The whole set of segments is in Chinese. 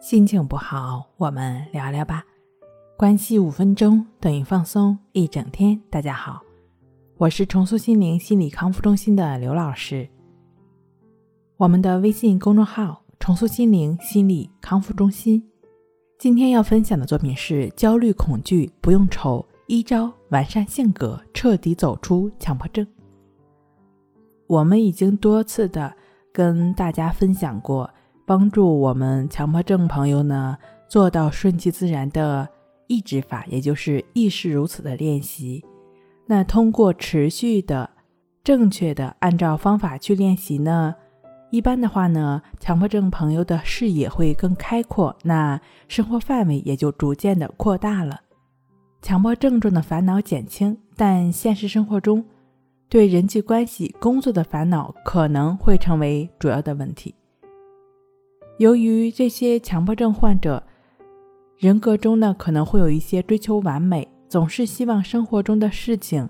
心情不好，我们聊聊吧。关系五分钟等于放松一整天。大家好，我是重塑心灵心理康复中心的刘老师。我们的微信公众号“重塑心灵心理康复中心”。今天要分享的作品是：焦虑恐惧不用愁，一招完善性格，彻底走出强迫症。我们已经多次的跟大家分享过。帮助我们强迫症朋友呢做到顺其自然的抑制法，也就是亦是如此的练习。那通过持续的、正确的按照方法去练习呢，一般的话呢，强迫症朋友的视野会更开阔，那生活范围也就逐渐的扩大了。强迫症状的烦恼减轻，但现实生活中对人际关系、工作的烦恼可能会成为主要的问题。由于这些强迫症患者人格中呢，可能会有一些追求完美，总是希望生活中的事情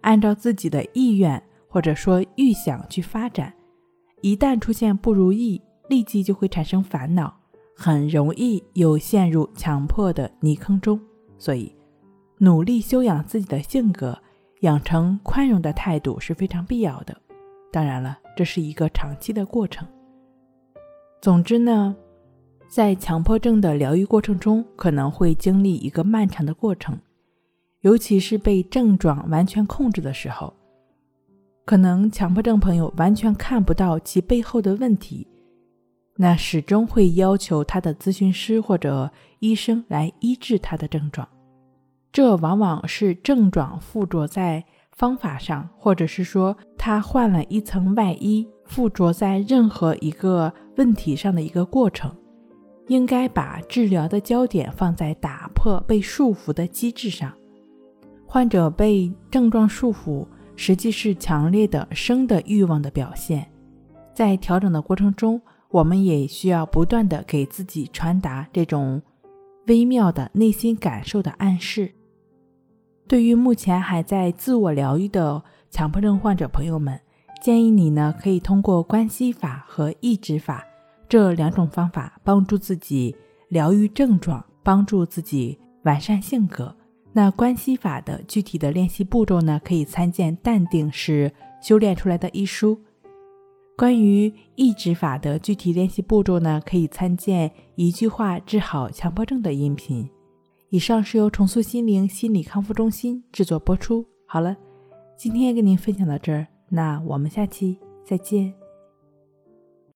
按照自己的意愿或者说预想去发展。一旦出现不如意，立即就会产生烦恼，很容易又陷入强迫的泥坑中。所以，努力修养自己的性格，养成宽容的态度是非常必要的。当然了，这是一个长期的过程。总之呢，在强迫症的疗愈过程中，可能会经历一个漫长的过程，尤其是被症状完全控制的时候，可能强迫症朋友完全看不到其背后的问题，那始终会要求他的咨询师或者医生来医治他的症状，这往往是症状附着在方法上，或者是说他换了一层外衣。附着在任何一个问题上的一个过程，应该把治疗的焦点放在打破被束缚的机制上。患者被症状束缚，实际是强烈的生的欲望的表现。在调整的过程中，我们也需要不断的给自己传达这种微妙的内心感受的暗示。对于目前还在自我疗愈的强迫症患者朋友们。建议你呢，可以通过关系法和抑制法这两种方法，帮助自己疗愈症状，帮助自己完善性格。那关系法的具体的练习步骤呢，可以参见《淡定是修炼出来的》一书。关于抑制法的具体练习步骤呢，可以参见《一句话治好强迫症》的音频。以上是由重塑心灵心理康复中心制作播出。好了，今天跟您分享到这儿。那我们下期再见。